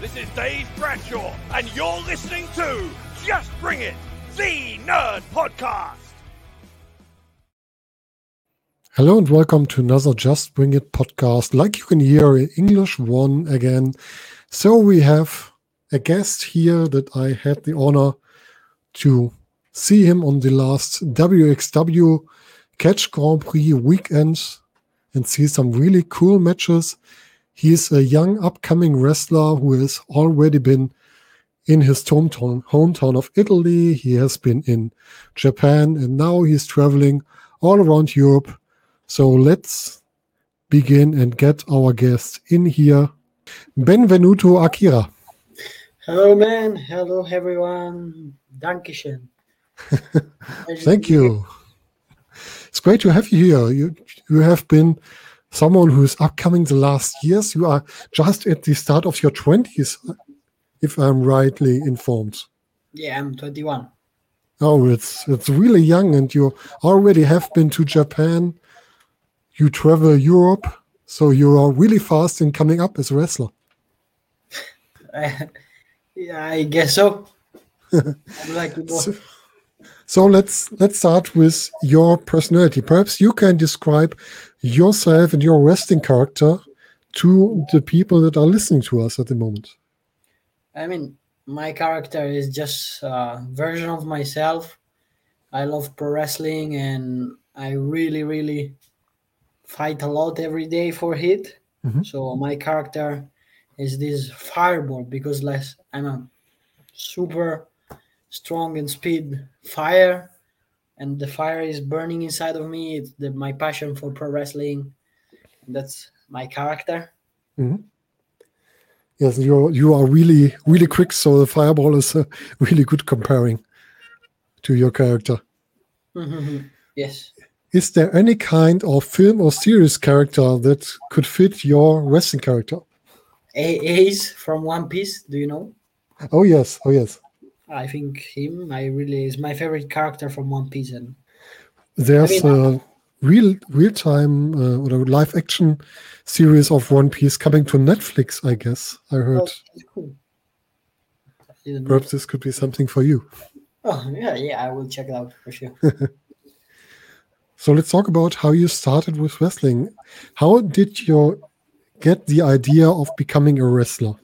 This is Dave Bradshaw, and you're listening to Just Bring It, the Nerd Podcast. Hello and welcome to another Just Bring It podcast. Like you can hear in English one again. So we have a guest here that I had the honor to see him on the last WXW Catch Grand Prix weekend and see some really cool matches. He's a young upcoming wrestler who has already been in his hometown, hometown of Italy. He has been in Japan and now he's traveling all around Europe. So let's begin and get our guest in here. Benvenuto Akira. Hello, man. Hello, everyone. Dankeschön. Thank you. It's great to have you here. You you have been someone who is upcoming the last years. You are just at the start of your twenties, if I'm rightly informed. Yeah, I'm 21. Oh, it's it's really young, and you already have been to Japan. You travel Europe, so you are really fast in coming up as a wrestler. yeah, I guess so. I'm like to go. So, so let's let's start with your personality. Perhaps you can describe yourself and your wrestling character to the people that are listening to us at the moment. I mean, my character is just a version of myself. I love pro wrestling and I really, really fight a lot every day for it. Mhm. So my character is this fireball because less I'm a super strong and speed fire and the fire is burning inside of me. It's the, my passion for pro wrestling. That's my character. Yes, you you are really really quick. So the fireball is uh, really good comparing to your character. yes. Is there any kind of film or series character that could fit your wrestling character? A- Ace from One Piece, do you know? Oh yes, oh yes. I think him. I really is my favorite character from One Piece, and There's a real real time uh, or a live action series of One Piece coming to Netflix. I guess I heard. oh, cool. I. Perhaps this could be something for you. Oh yeah, yeah, I will check it out for sure. So let's talk about how you started with wrestling. How did you get the idea of becoming a wrestler?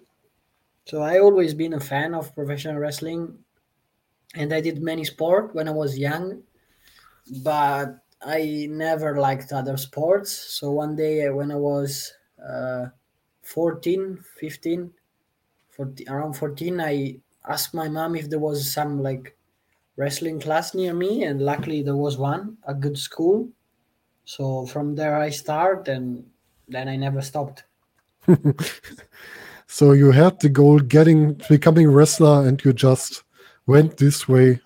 So I always been a fan of professional wrestling, and I did many sport when I was young, but I never liked other sports. So one day uh, when I was uh, 14, 15, 14, around 14, I asked my mom if there was some like wrestling class near me, and luckily there was one, a good school. So from there I start, and then I never stopped. So you had the goal getting becoming wrestler and you just went this way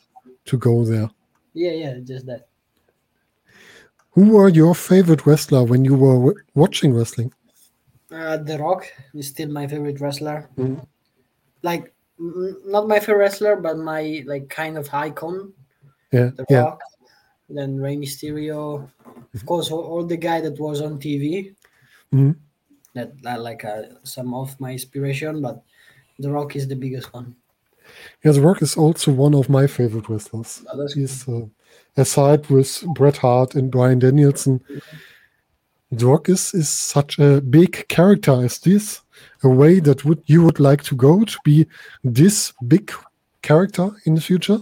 to go there. Yeah, yeah, just that. Who were your favorite wrestler when you were w- watching wrestling? Uh, the Rock is still my favorite wrestler. Mhm. Like, n- not my favorite wrestler, but my like kind of icon. Yeah, The yeah. Rock. Then Rey Mysterio. Of course, all, all the guy that was on TV. Mhm. That, that like uh, some of my inspiration, but The Rock is the biggest one. Yeah, The Rock is also one of my favorite wrestlers. Oh, He's uh, aside with Bret Hart and Bryan Danielson. The Rock is, is such a big character. as this a way that would you would like to go to be this big character in the future?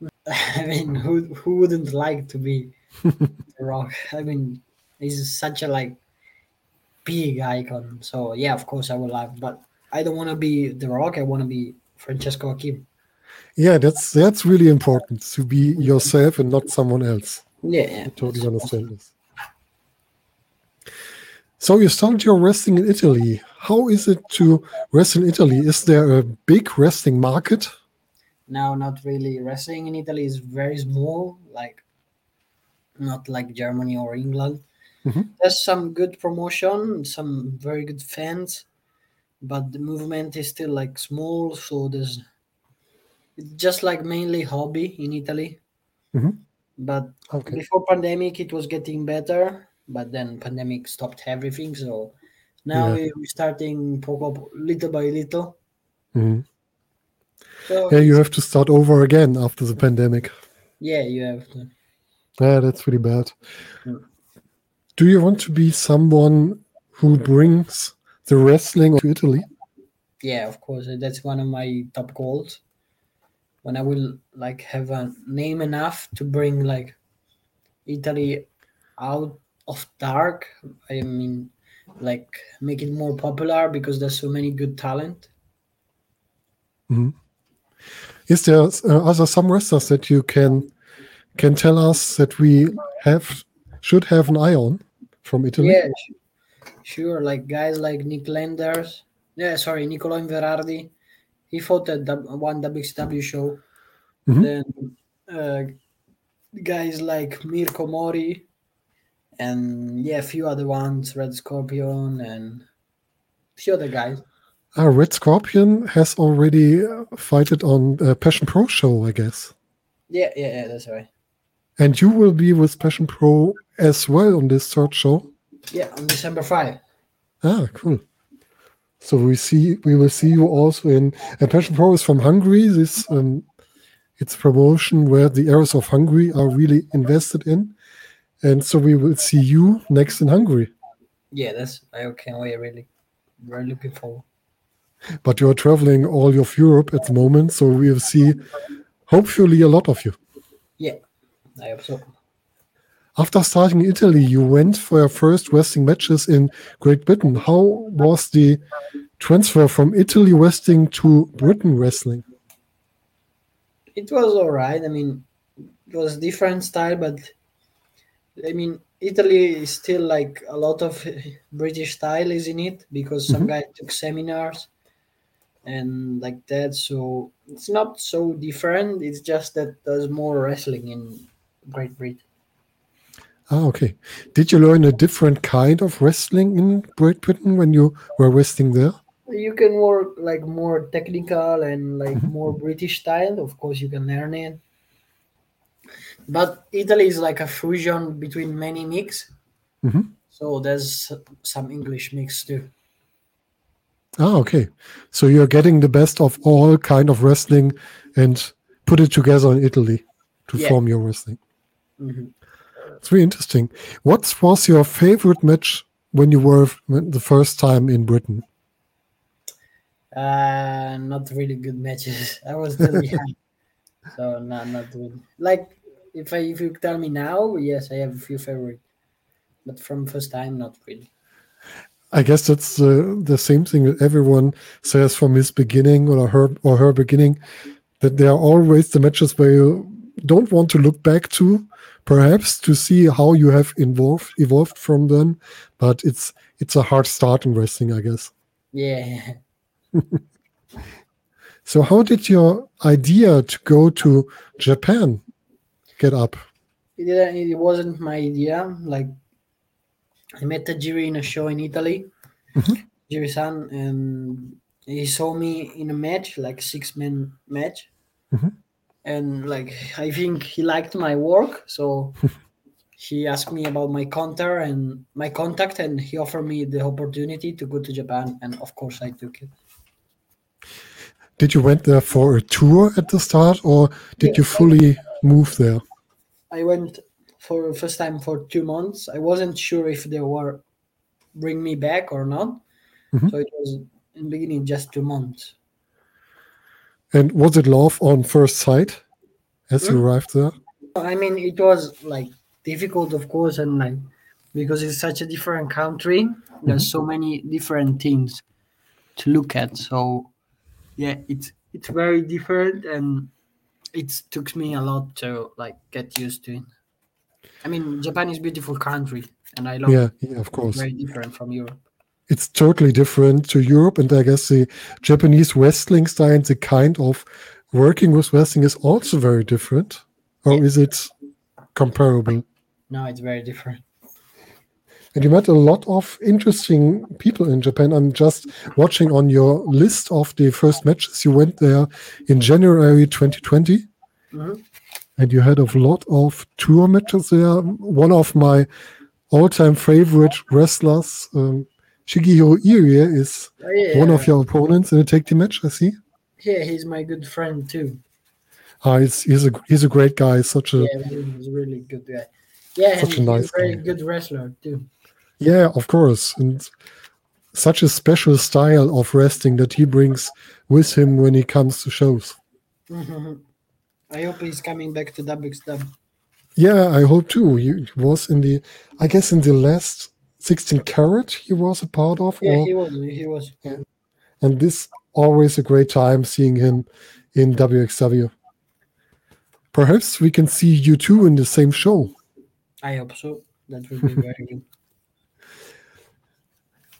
I mean, who who wouldn't like to be The Rock? I mean, he's such a like big icon. So yeah, of course I would love, but I don't want to be The Rock. I want to be Francesco Akira. Yeah, that's that's really important to be yourself and not someone else. Yeah, yeah. Totally understand this. So you started your wrestling in Italy. How is it to wrestle in Italy? Is there a big wrestling market? No, not really. Wrestling in Italy is very small, like not like Germany or England. Mhm. There's some good promotion, some very good fans, but the movement is still like small. So there's just like mainly hobby in Italy. Mhm. But Okay. before pandemic, it was getting better. But then pandemic stopped everything. So now Yeah. we're starting poco, little by little. Mhm. So Yeah, you have to start over again after the pandemic. yeah, you have to. Yeah, that's really bad. Mm. Do you want to be someone who brings the wrestling to Italy? Yeah, of course. uh, That's one of my top goals. When I will like have a name enough to bring like Italy out of dark. I mean, like make it more popular because there's so many good talent. Hmm. Is there uh, are there some wrestlers that you can can tell us that we have should have an eye on from Italy? Yeah, sure. Like guys like Nick Landers. Yeah, sorry, Nicolo Inverardi. He fought at one WXW show. Mhm. Then uh, guys like Mirko Mori, and yeah, a few other ones, Red Scorpion, and a few other guys. Ah, Red Scorpion has already uh, fighted on uh, Passion Pro show, I guess. Yeah, yeah, yeah, that's right. And you will be with Passion Pro as well on this third show. Yeah, on December 5. Ah, cool. So we see we will see you also in a Passion Pro is from Hungary. This um, it's promotion where the areas of Hungary are really invested in, and so we will see you next in Hungary. Yeah, that's I can't wait. Really, very looking forward. But you're traveling all of Europe at the moment, so we will see hopefully a lot of you. Yeah, I hope so. After starting in Italy, you went for your first wrestling matches in Great Britain. How was the transfer from Italy wrestling to Britain wrestling? It was all right. I mean, it was different style, but I mean, Italy is still like a lot of British style is in it because some Mhm. guy took seminars and like that. So it's not so different. It's just that there's more wrestling in Great Britain. Ah, okay. Did you learn a different kind of wrestling in Great Britain when you were wrestling there? You can work like more technical and like more British style. Of course, you can learn it. But Italy is like a fusion between many mix. Mhm. So there's some English mix too. Ah, okay. So you're getting the best of all kind of wrestling and put it together in Italy to Yeah. form your wrestling. Mhm. It's really interesting. What was your favorite match when you were the first time in Britain? Uh, not really good matches. I was still young, so not not really. Like if I if you tell me now, yes, I have a few favorite, but from first time, not really. I guess that's uh, the same thing that everyone says from his beginning or her or her beginning that there are always the matches where you don't want to look back to, perhaps to see how you have involved evolved from them. But it's it's a hard start in wrestling, I guess. Yeah. So how did your idea to go to Japan get up? It didn't. It wasn't my idea. Like I met Tajiri in a show in Italy, Mhm. Jiri-san, and he saw me in a match, like six man match, Mhm. And like I think he liked my work, so he asked me about my contact and my contact, and he offered me the opportunity to go to Japan, and of course I took it. Did you went there for a tour at the start, or did you fully move there? I went for the first time for two months. I wasn't sure if they were bring me back or not. Mhm. So it was in the beginning just two months. And was it love on first sight as you mm. arrived there? I mean, it was like difficult, of course, and like because it's such a different country. There's mm-hmm. so many different things to look at. So yeah, it's it's very different, and it took me a lot to like get used to it. I mean, Japan is a beautiful country, and I love Yeah, it. yeah, of course. Very different from Europe. It's totally different to Europe, and I guess the Japanese wrestling style and the kind of working with wrestling is also very different. Or Yeah. is it comparable? No, it's very different. And you met a lot of interesting people in Japan. I'm just watching on your list of the first matches. You went there in January 2020. Mhm. and you had a lot of tour matches there. One of my all-time favorite wrestlers, um, Shigehiro Irie, is Oh, yeah, one of your opponents in a tag team match. I see. Yeah, he's my good friend too. Ah, he's, he's a he's a great guy. Such a Yeah, he's a really good guy. Yeah, Such a nice very guy. good wrestler too. Yeah, of course. And such a special style of wrestling that he brings with him when he comes to shows. I hope he's coming back to WXW. Yeah, I hope too. He was in the, I guess, in the last 16 carat he was a part of. Yeah, or, he was. He was. and this always a great time seeing him in WXW. Perhaps we can see you two in the same show. I hope so. That would be very good.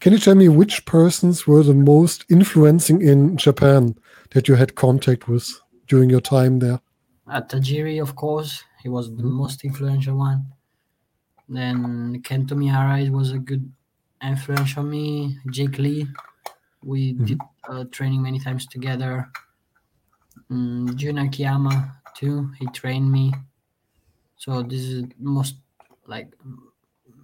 Can you tell me which persons were the most influencing in Japan that you had contact with during your time there? Uh, Tajiri, of course, he was the most influential one. Then Kento Miyahara was a good influence on me. Jake Lee, we Mhm. did uh, training many times together. Mm, Jun Akiyama too, he trained me. So this is most like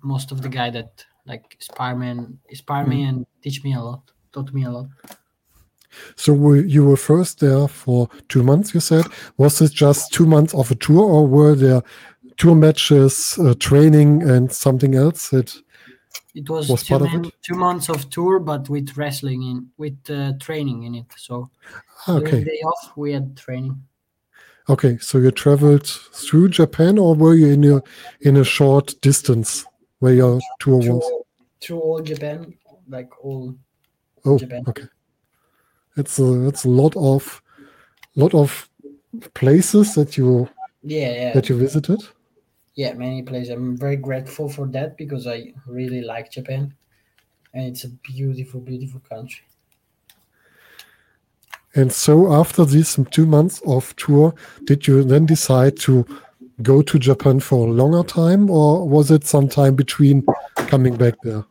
most of the guy that like inspire me and inspire me and teach me a lot, taught me a lot. So were, you were first there for two months, you said. Was it just two months of a tour, or were there tour matches, uh, training, and something else? That It was, was two, part of it? two months of tour, but with wrestling in, with uh, training in it. So Ah, okay, day off, we had training. okay. So you traveled through Japan, or were you in a in a short distance where your tour Through, was? through all Japan, like all. Oh, Japan. okay. It's a it's a lot of lot of places that you Yeah, yeah, that you visited. Yeah. Many places. I'm very grateful for that because I really like Japan, and it's a beautiful, beautiful country. And so after these two months of tour, did you then decide to go to Japan for a longer time, or was it some time between coming back there?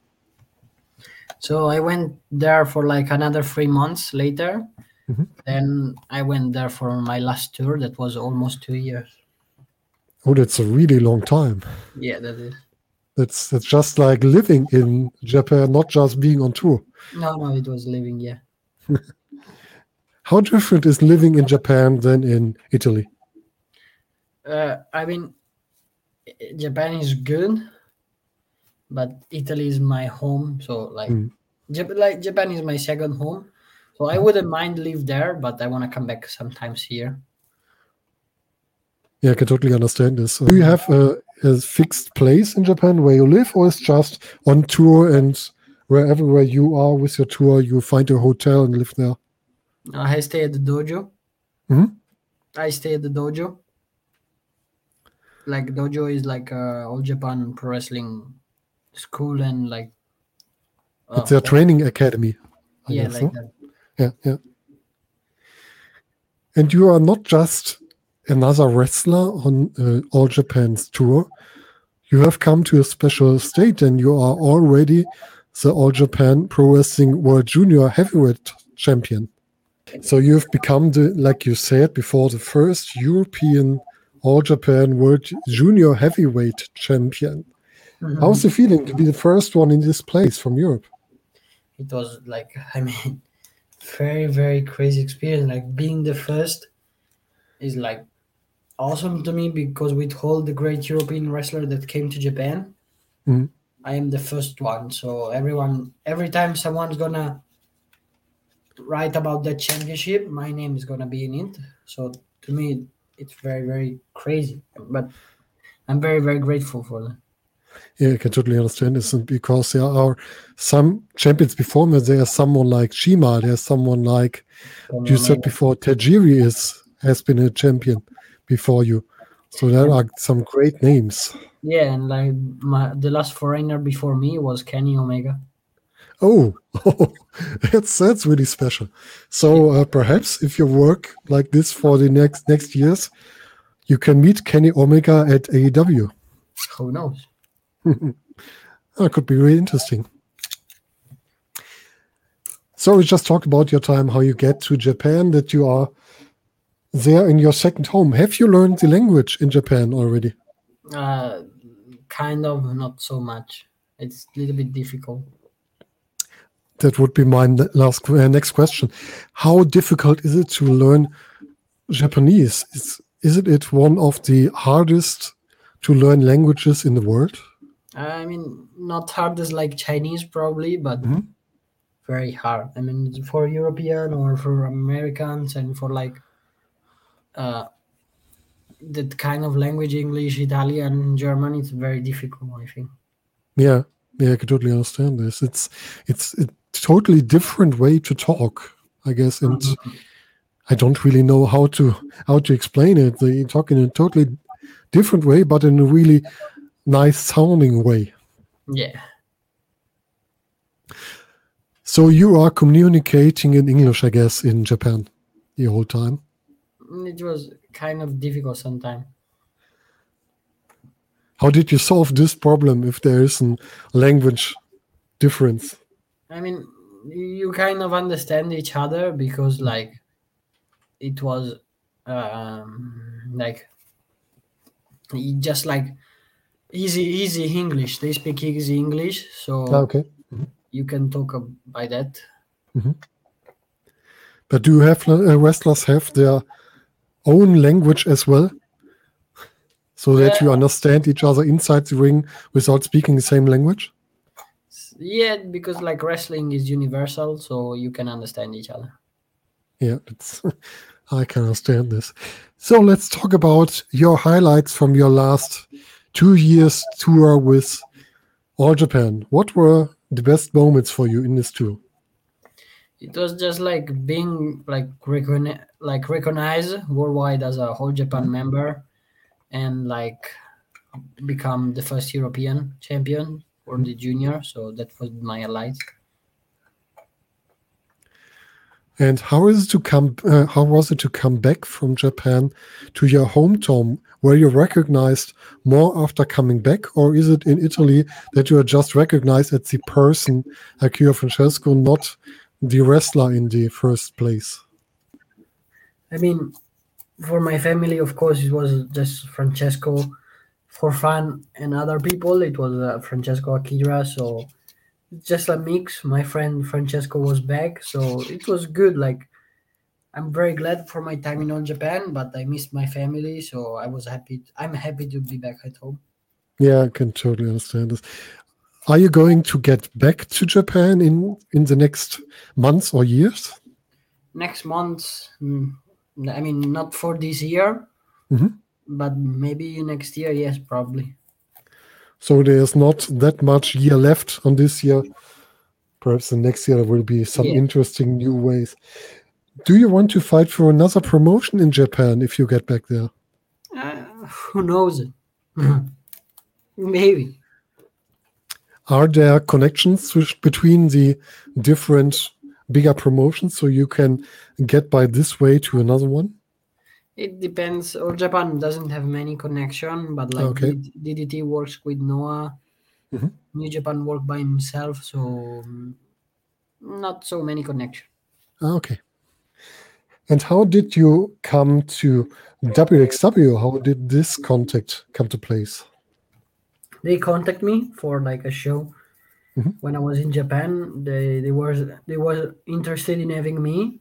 So I went there for like another three months later. Mhm. Then I went there for my last tour. That was almost two years. Oh, that's a really long time. Yeah, that is. That's that's just like living in Japan, not just being on tour. No, no, it was living. Yeah. How different is living in Japan than in Italy? Uh, I mean, Japan is good, but Italy is my home. So like, Mm. Jap- like Japan is my second home. So I wouldn't mind live there, but I want to come back sometimes here. Yeah, I can totally understand this. Do you have a, a fixed place in Japan where you live, or is just on tour and wherever where you are with your tour, you find a hotel and live there? I stay at the dojo. Mhm. I stay at the dojo. Like dojo is like uh, all Japan pro wrestling school and like. It's a training academy. I Yeah, guess, like no? that. Yeah, yeah. And you are not just another wrestler on uh, All Japan's tour. You have come to a special state and you are already the All Japan Pro Wrestling World Junior Heavyweight Champion. So you have become the, like you said before, the first European All Japan World Junior Heavyweight Champion. Mhm. How's the feeling to be the first one in this place from Europe? it was like i mean very very crazy experience like being the first is like awesome to me because with all the great european wrestler that came to japan Mhm. i am the first one so everyone every time someone's gonna write about that championship my name is gonna be in it so to me it's very very crazy but i'm very very grateful for that Yeah, I can totally understand this. Because there are some champions before me, there's someone like Shima, there's someone like you said before, Tajiri is has been a champion before you. So there are some great names. yeah and like my, the last foreigner before me was kenny omega Oh, that's that's really special. So uh, perhaps if you work like this for the next next years, you can meet Kenny Omega at AEW. who knows That could be really interesting. So we just talked about your time, how you get to Japan, that you are there in your second home. Have you learned the language in Japan already? Uh, kind of, not so much. It's a little bit difficult. That would be my last uh, next question. How difficult is it to learn Japanese? Is is it, it one of the hardest to learn languages in the world? I mean, not hard as like Chinese, probably, but Mhm. very hard. I mean, for European or for Americans and for like uh, that kind of language, English, Italian, German, it's very difficult. I think. Yeah, yeah, I can totally understand this. It's it's a totally different way to talk, I guess, and I don't really know how to how to explain it. They talk in a totally different way, but in a really nice sounding way. Yeah. So you are communicating in English, I guess, in Japan the whole time. It was kind of difficult sometimes. How did you solve this problem if there is a language difference? I mean, you kind of understand each other because, like, it was um, like just like easy, easy English. They speak easy English, so Okay. you can talk by that. But do you have uh, wrestlers have their own language as well? So that you understand each other inside the ring without speaking the same language? Yeah, because like wrestling is universal, so you can understand each other. Yeah, that's, I can understand this. So let's talk about your highlights from your last two years tour with All Japan. What were the best moments for you in this tour? It was just like being like like recognized worldwide as a All Japan member, and like become the first European champion or the junior. So that was my highlight. And how is it to come? Uh, how was it to come back from Japan to your hometown? Were you recognized more after coming back, or is it in Italy that you are just recognized as the person, Akira Francesco, not the wrestler in the first place? I mean, for my family, of course, it was just Francesco. For fun and other people, it was uh, Francesco Akira. So just a mix. My friend Francesco was back, so it was good. Like I'm very glad for my time in all Japan, but I missed my family, so I was happy. I'm happy to be back at home. Yeah, I can totally understand this. Are you going to get back to Japan in in the next months or years? Next month, mm, I mean, not for this year, Mhm. but maybe next year. Yes, probably. So there's not that much year left on this year. Perhaps the next year there will be some Yeah. interesting new ways. Do you want to fight for another promotion in Japan if you get back there? Uh, who knows? maybe. Are there connections between the different bigger promotions so you can get by this way to another one? It depends. All Japan doesn't have many connection, but like Okay. DDT works with Noah. Mhm. New Japan work by himself, so mm, not so many connection. Ah, Okay. And how did you come to WXW? How did this contact come to place? They contact me for like a show Mhm. when I was in Japan. They they were they were interested in having me,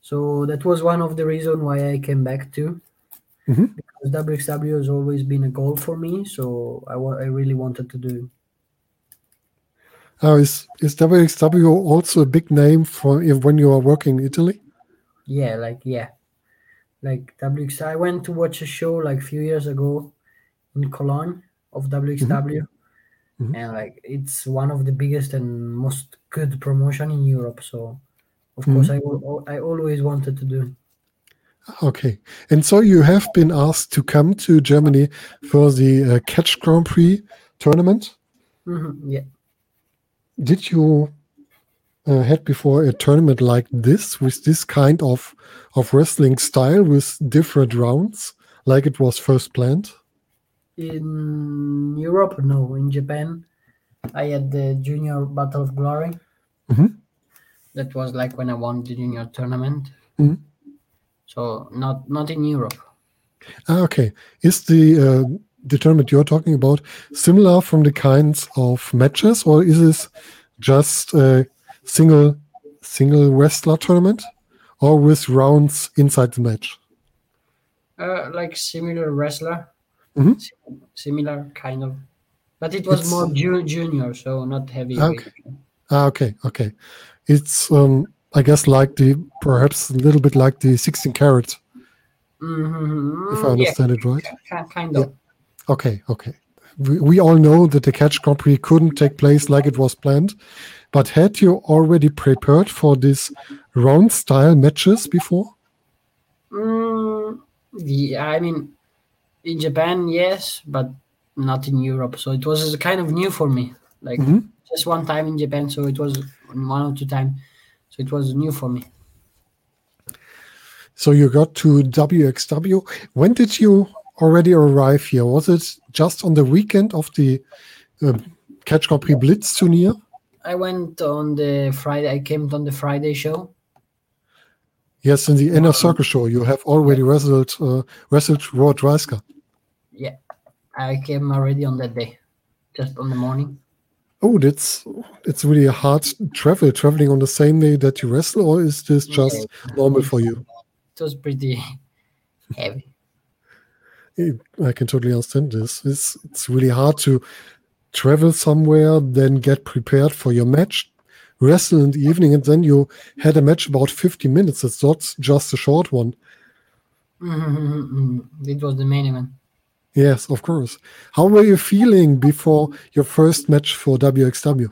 so that was one of the reason why I came back too. Mhm. Because WXW has always been a goal for me, so I wa- I really wanted to do. Uh, is is WXW also a big name for if, when you are working in Italy? Yeah, like yeah, like WX. I went to watch a show like a few years ago in Cologne of WXW, Mhm. and like it's one of the biggest and most good promotion in Europe. So, of Mhm. course, I I always wanted to do. Okay, and so you have been asked to come to Germany for the uh, Catch Grand Prix tournament. Mhm, Yeah, Did you uh, had before a tournament like this with this kind of of wrestling style with different rounds, like it was first planned? In Europe, no. In Japan, I had the Junior Battle of Glory. Mhm. That was like when I won the junior tournament. Mhm. so not not in Europe. Ah, okay. Is the uh, the tournament you're talking about similar from the kinds of matches, or is this just a single single wrestler tournament, or with rounds inside the match? Uh, like similar wrestler, Mhm. Similar kind of, but it was It's- more ju- junior, so not heavy. Okay. Ah, okay, okay. It's um, I guess like the perhaps a little bit like the 16 carat, Mm-hmm. if I understand it right. yeah, kind of. Okay, okay. We, we all know that the catch Grand Prix couldn't take place like it was planned, but had you already prepared for this round style matches before? Mm, yeah, I mean, in Japan, yes, but not in Europe. So it was kind of new for me. Like Mhm. just one time in Japan, so it was one or two times. So it was new for me. So you got to WXW. When did you already arrive here? Was it just on the weekend of the uh, Catch Grand Prix Blitz Turnier? I went on the Friday. I came on the Friday show. Yes, in the Inner Circle show, you have already wrestled uh, wrestled Rob Dreissker. Yeah, I came already on that day, just on the morning. Oh, that's it's really a hard travel traveling on the same day that you wrestle, or is this just normal for you? It was pretty heavy. I can totally understand this. It's it's really hard to travel somewhere, then get prepared for your match, wrestle in the evening, and then you had a match about 50 minutes. It's not just a short one. Mhm. it was the main event. Yes, of course. How were you feeling before your first match for WXW?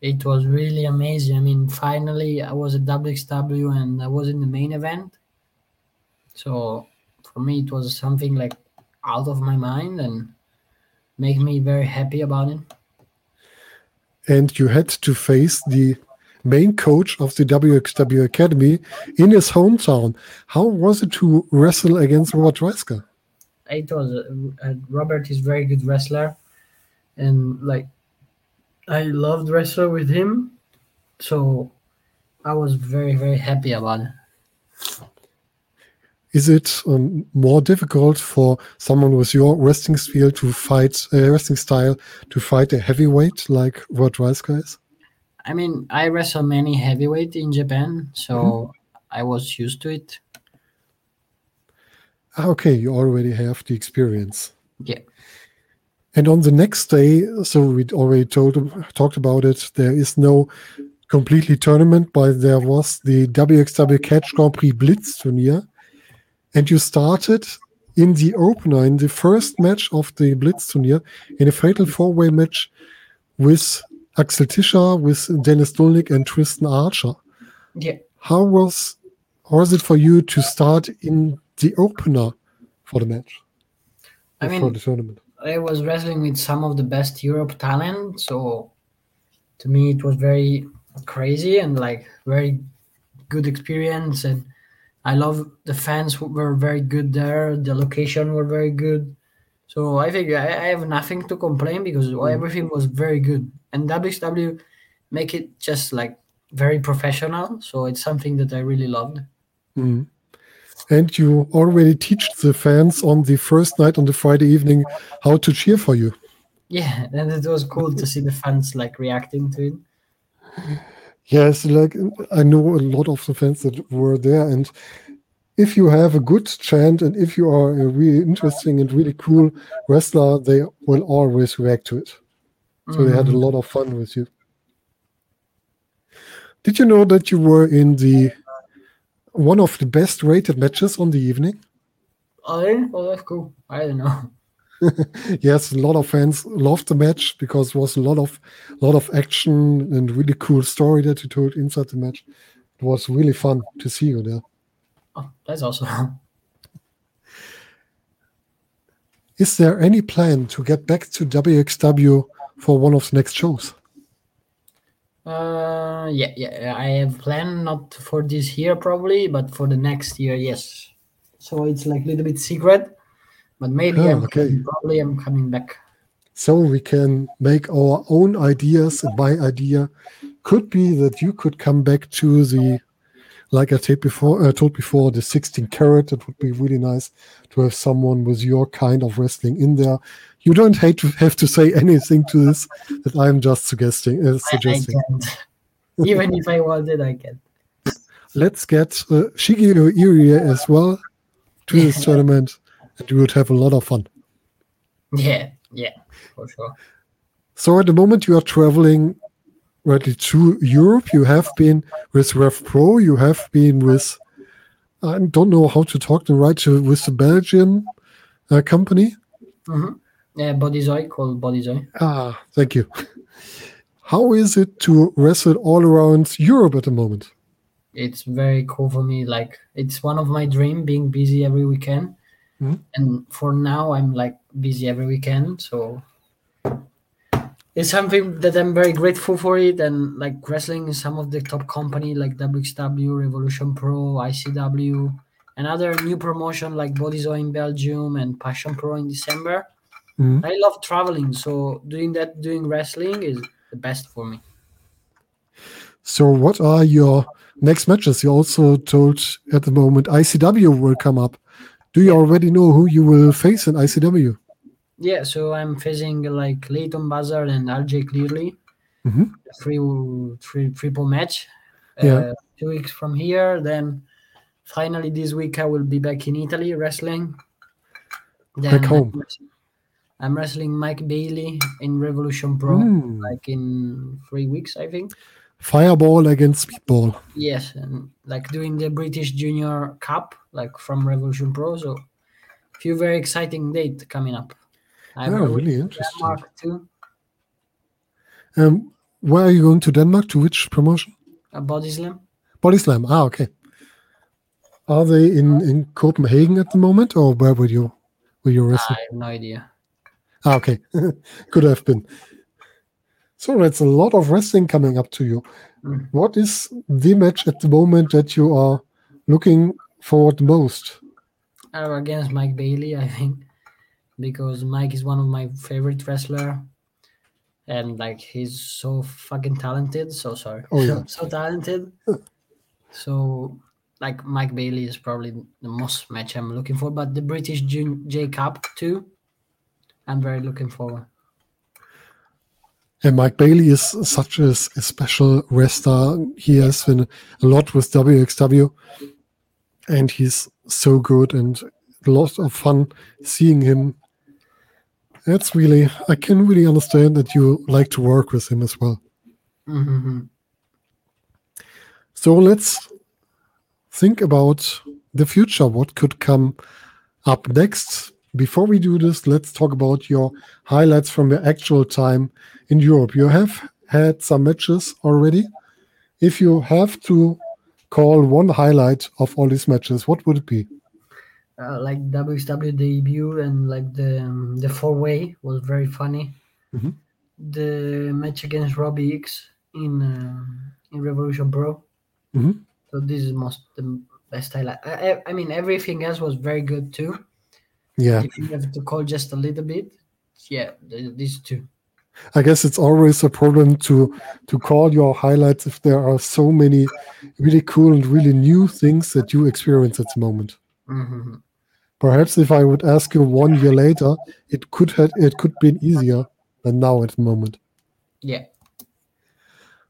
It was really amazing. I mean, finally, I was at WXW and I was in the main event. So for me, it was something like out of my mind and make me very happy about it. And you had to face the main coach of the WXW Academy in his hometown. How was it to wrestle against Robert Dreissker? It was uh, Robert is very good wrestler, and like I loved wrestle with him, so I was very very happy about it. Is it um, more difficult for someone with your wrestling style to fight uh, wrestling style to fight a heavyweight like Robert Dreissker is? I mean, I wrestle many heavyweight in Japan, so I was used to it. Ah, Okay, you already have the experience. Yeah. And on the next day, so we already told talked about it. There is no completely tournament, but there was the WXW Catch Grand Prix Blitz Turnier, and you started in the opener in the first match of the Blitz Turnier in a fatal four-way match with Axel Tischer, with Dennis Dullnig, and Tristan Archer. Yeah. How was how was it for you to start in the opener for the match? I or for the tournament. I was wrestling with some of the best Europe talent, so to me it was very crazy and like very good experience. And I love the fans were very good there. The location were very good, so I think I, have nothing to complain because everything was very good. And WXW make it just like very professional, so it's something that I really loved. Mhm. And you already teach the fans on the first night on the Friday evening how to cheer for you. Yeah, and it was cool to see the fans like reacting to it. Yes, like I know a lot of the fans that were there, and if you have a good chant and if you are a really interesting and really cool wrestler, they will always react to it. So they had a Mhm. lot of fun with you. Did you know that you were in the one of the best rated matches on the evening? Oh, oh, that's cool. I don't know. yes, a lot of fans loved the match because it was a lot of lot of action and really cool story that you told inside the match. It was really fun to see you there. Oh, that's awesome. Is there any plan to get back to WXW for one of the next shows? Uh, yeah, yeah. I have planned not for this year probably, but for the next year, yes. So it's like a little bit secret, but maybe Ah, I'm okay. probably I'm coming back. So we can make our own ideas. And my idea could be that you could come back to the like I told before, uh, told before, the 16 carat. It would be really nice to have someone with your kind of wrestling in there. You don't hate to have to say anything to this. That I'm just suggesting. Uh, suggesting. I, I can't. Even if I wanted, I can. Let's get uh, Shigehiro Irie as well to this tournament, and we would have a lot of fun. Yeah, yeah, for sure. So at the moment you are traveling rightly to Europe. You have been with Rev Pro. You have been with I don't know how to talk the right to, with the Belgian uh, company. Mm-hmm. Yeah, Bodyzoy called Bodyzoy. Ah, thank you. How is it to wrestle all around Europe at the moment? It's very cool for me. Like it's one of my dream being busy every weekend. Mhm. And for now I'm like busy every weekend. So it's something that I'm very grateful for it and like wrestling in some of the top company like WXW, Revolution Pro, ICW, and other new promotion like Bodyzoy in Belgium and Passion Pro in December. Mhm. I love traveling, so doing that, doing wrestling is the best for me. So what are your next matches? You also told at the moment ICW will come up. Do you already know who you will face in ICW? Yeah, so I'm facing like Leyton Buzzard and RJ Clearly. Mhm. Free, free triple match. Yeah. Uh, two weeks from here, then finally this week I will be back in Italy wrestling. Then Back home. I'm wrestling- I'm wrestling Mike Bailey in Revolution Pro, Mm. like in three weeks, I think. Fireball against Speedball. Yes, and like doing the British Junior Cup, like from Revolution Pro. So, a few very exciting date coming up. I Yeah, really interesting. Denmark too. Um, where are you going to Denmark? To which promotion? A body slam. Body Slam. Ah, okay. Are they in, in Copenhagen at the moment, or where were you? Were you I have no idea. Ah, okay. Could have been. So that's a lot of wrestling coming up to you. Mm. What is the match at the moment that you are looking forward most? Uh, against Mike Bailey, I think, because Mike is one of my favorite wrestler, and like he's so fucking talented. So sorry, Oh, yeah. so talented. so like Mike Bailey is probably the most match I'm looking for, but the British J Cup too, I'm very looking forward. And Mike Bailey is such a special wrestler. He has been a lot with WXW, and he's so good and a lot of fun seeing him. That's really, I can really understand that you like to work with him as well. hmm So let's think about the future. What could come up next? Before we do this, let's talk about your highlights from your actual time in Europe. You have had some matches already. If you have to call one highlight of all these matches, what would it be? Uh, like WXW debut and like the um, the four way was very funny. Mhm. The match against Robbie X in um in Revolution Pro. Mhm. So this is most the best highlight. I, I mean everything else was very good too. Yeah, If you have to call just a little bit, yeah, these two. I guess it's always a problem to to call your highlights if there are so many really cool and really new things that you experience at the moment. hmm Perhaps if I would ask you one year later, it could have it could be easier than now at the moment. Yeah.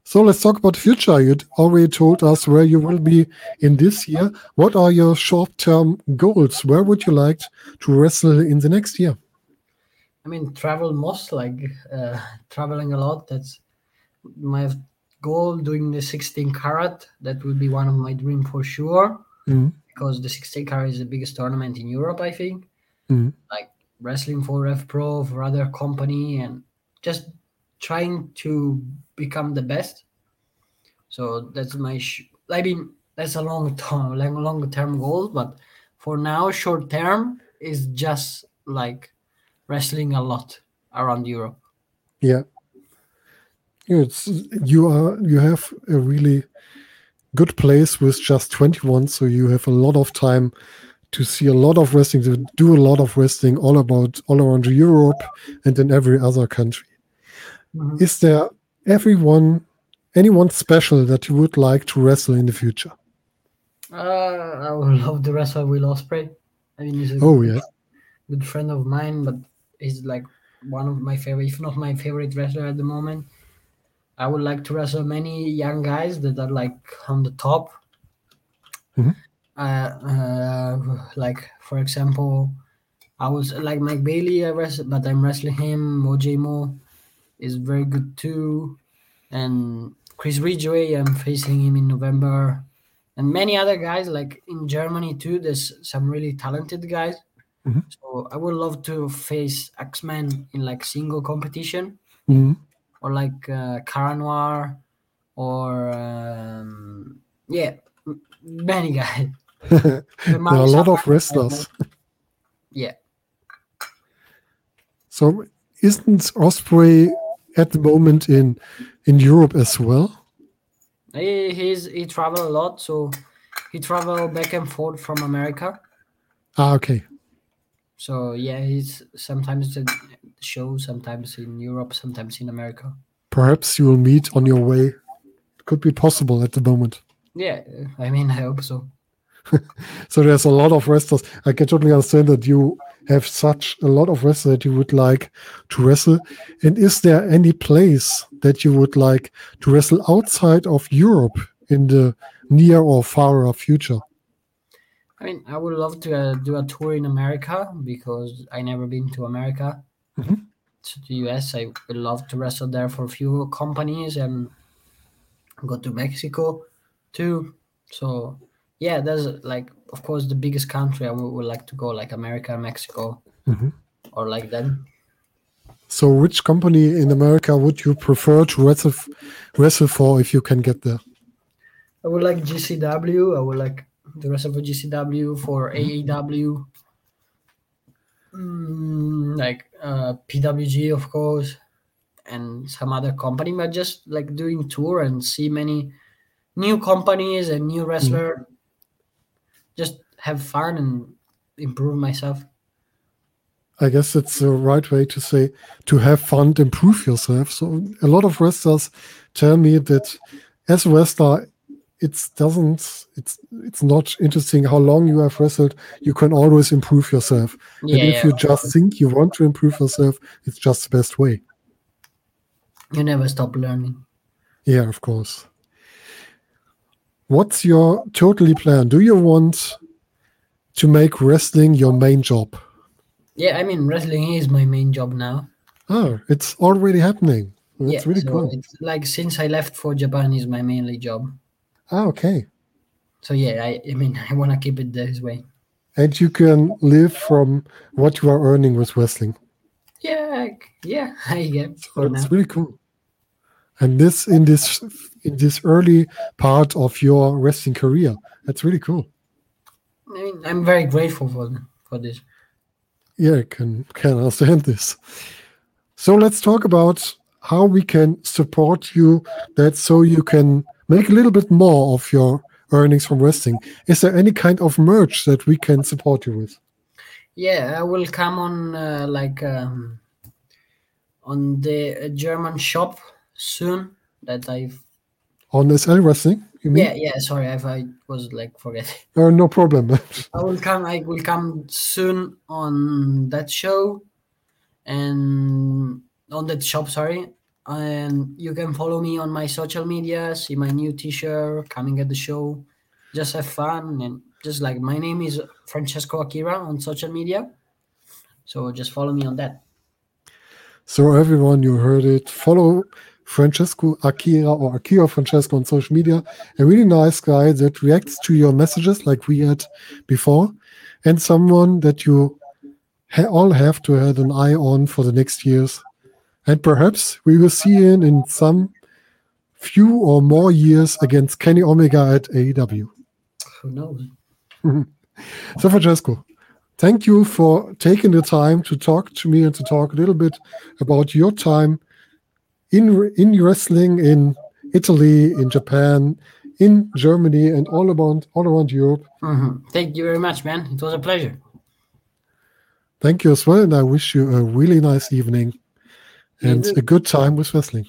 So let's talk about the future. You already told us where you will be in this year. What are your short-term goals? Where would you like to wrestle in the next year? I mean, travel most like uh, traveling a lot. That's my goal. Doing the 16 carat that would be one of my dream for sure. Mhm. Because the 16 carat is the biggest tournament in Europe, I think. Mhm. Like wrestling for Rev Pro, for other company, and just trying to become the best. So that's my. Sh- I mean, that's a long term, like long term goal. But for now, short term is just like wrestling a lot around Europe. Yeah. It's, you are you have a really good place with just 21, so you have a lot of time to see a lot of wrestling, to do a lot of wrestling all about all around Europe and in every other country. Mhm. Is there everyone anyone special that you would like to wrestle in the future? Uh, I would love to wrestle Will Ospreay. I mean, he's a Oh good, yeah. good friend of mine, but he's like one of my favorite, if not my favorite wrestler at the moment. I would like to wrestle many young guys that are like on the top. Mhm. Uh, uh, like for example, I was like Mike Bailey, I wrestle, but I'm wrestling him. OJ Mo is very good too, and Chris Ridgeway, I'm facing him in November, and many other guys like in Germany too. There's some really talented guys. Mhm. So I would love to face X Men in like single competition Mhm. or like uh, Cara Noir or um, yeah, m- many guys. there are a lot of wrestlers. Yeah, So isn't Ospreay at the moment in in Europe as well? he he's he travel a lot, so he travel back and forth from America. Ah, okay. So yeah, he's sometimes at the show, sometimes in Europe, sometimes in America. Perhaps you will meet on your way. Could be possible at the moment. Yeah, I mean, I hope so. So there's a lot of wrestlers. I can totally understand that you have such a lot of wrestlers that you would like to wrestle. And is there any place that you would like to wrestle outside of Europe in the near or far future? I mean, I would love to uh, do a tour in America because I never been to America. Mhm. To the US, I would love to wrestle there for a few companies and go to Mexico too. So yeah, there's like, of course, the biggest country I would, would like to go, like America, Mexico, Mhm. or like them. So which company in America would you prefer to wrestle, wrestle for if you can get there? I would like GCW. I would like to wrestle for GCW, for AEW, mm, like uh, PWG, of course, and some other company. But just like doing tour and see many new companies and new wrestler. Just have fun and improve myself. I guess it's the right way to say to have fun, to improve yourself. So a lot of wrestlers tell me that as a wrestler, it doesn't it's it's not interesting how long you have wrestled. You can always improve yourself. Yeah, and if yeah. you just think you want to improve yourself, it's just the best way. you never stop learning. Yeah, of course. What's your totally plan? Do you want to make wrestling your main job? Yeah, I mean wrestling is my main job now. Oh, it's already happening. That's yeah, really so cool. It's like since I left for Japan is my mainly job. Ah, okay. So yeah, I, I mean I want to keep it this way. And you can live from what you are earning with wrestling. Yeah, yeah, I get for now. That's really cool. And this in this in this early part of your wrestling career. That's really cool. I mean, I'm very grateful for for this. Yeah, I can can understand this. So let's talk about how we can support you that so you can make a little bit more of your earnings from wrestling. Is there any kind of merch that we can support you with? Yeah, I will come on uh, like um, on the German shop soon. That I've On SL Wrestling, you mean? yeah yeah. Sorry, if I was like forgetting. Uh, no problem. I will come. I will come soon on that show, and on that shop. Sorry, and you can follow me on my social media. See my new T-shirt coming at the show. Just have fun and just like my name is Francesco Akira on social media. So just follow me on that. So everyone, you heard it. Follow Francesco Akira or Akira Francesco on social media. A really nice guy that reacts to your messages like we had before, and someone that you ha- all have to have an eye on for the next years. And perhaps we will see him in some few or more years against Kenny Omega at AEW. Who knows? So, Francesco, thank you for taking the time to talk to me and to talk a little bit about your time in in wrestling in Italy, in Japan, in Germany, and all around all around Europe. Mhm. Thank you very much, man. It was a pleasure. Thank you as well, and I wish you a really nice evening and a good time with wrestling.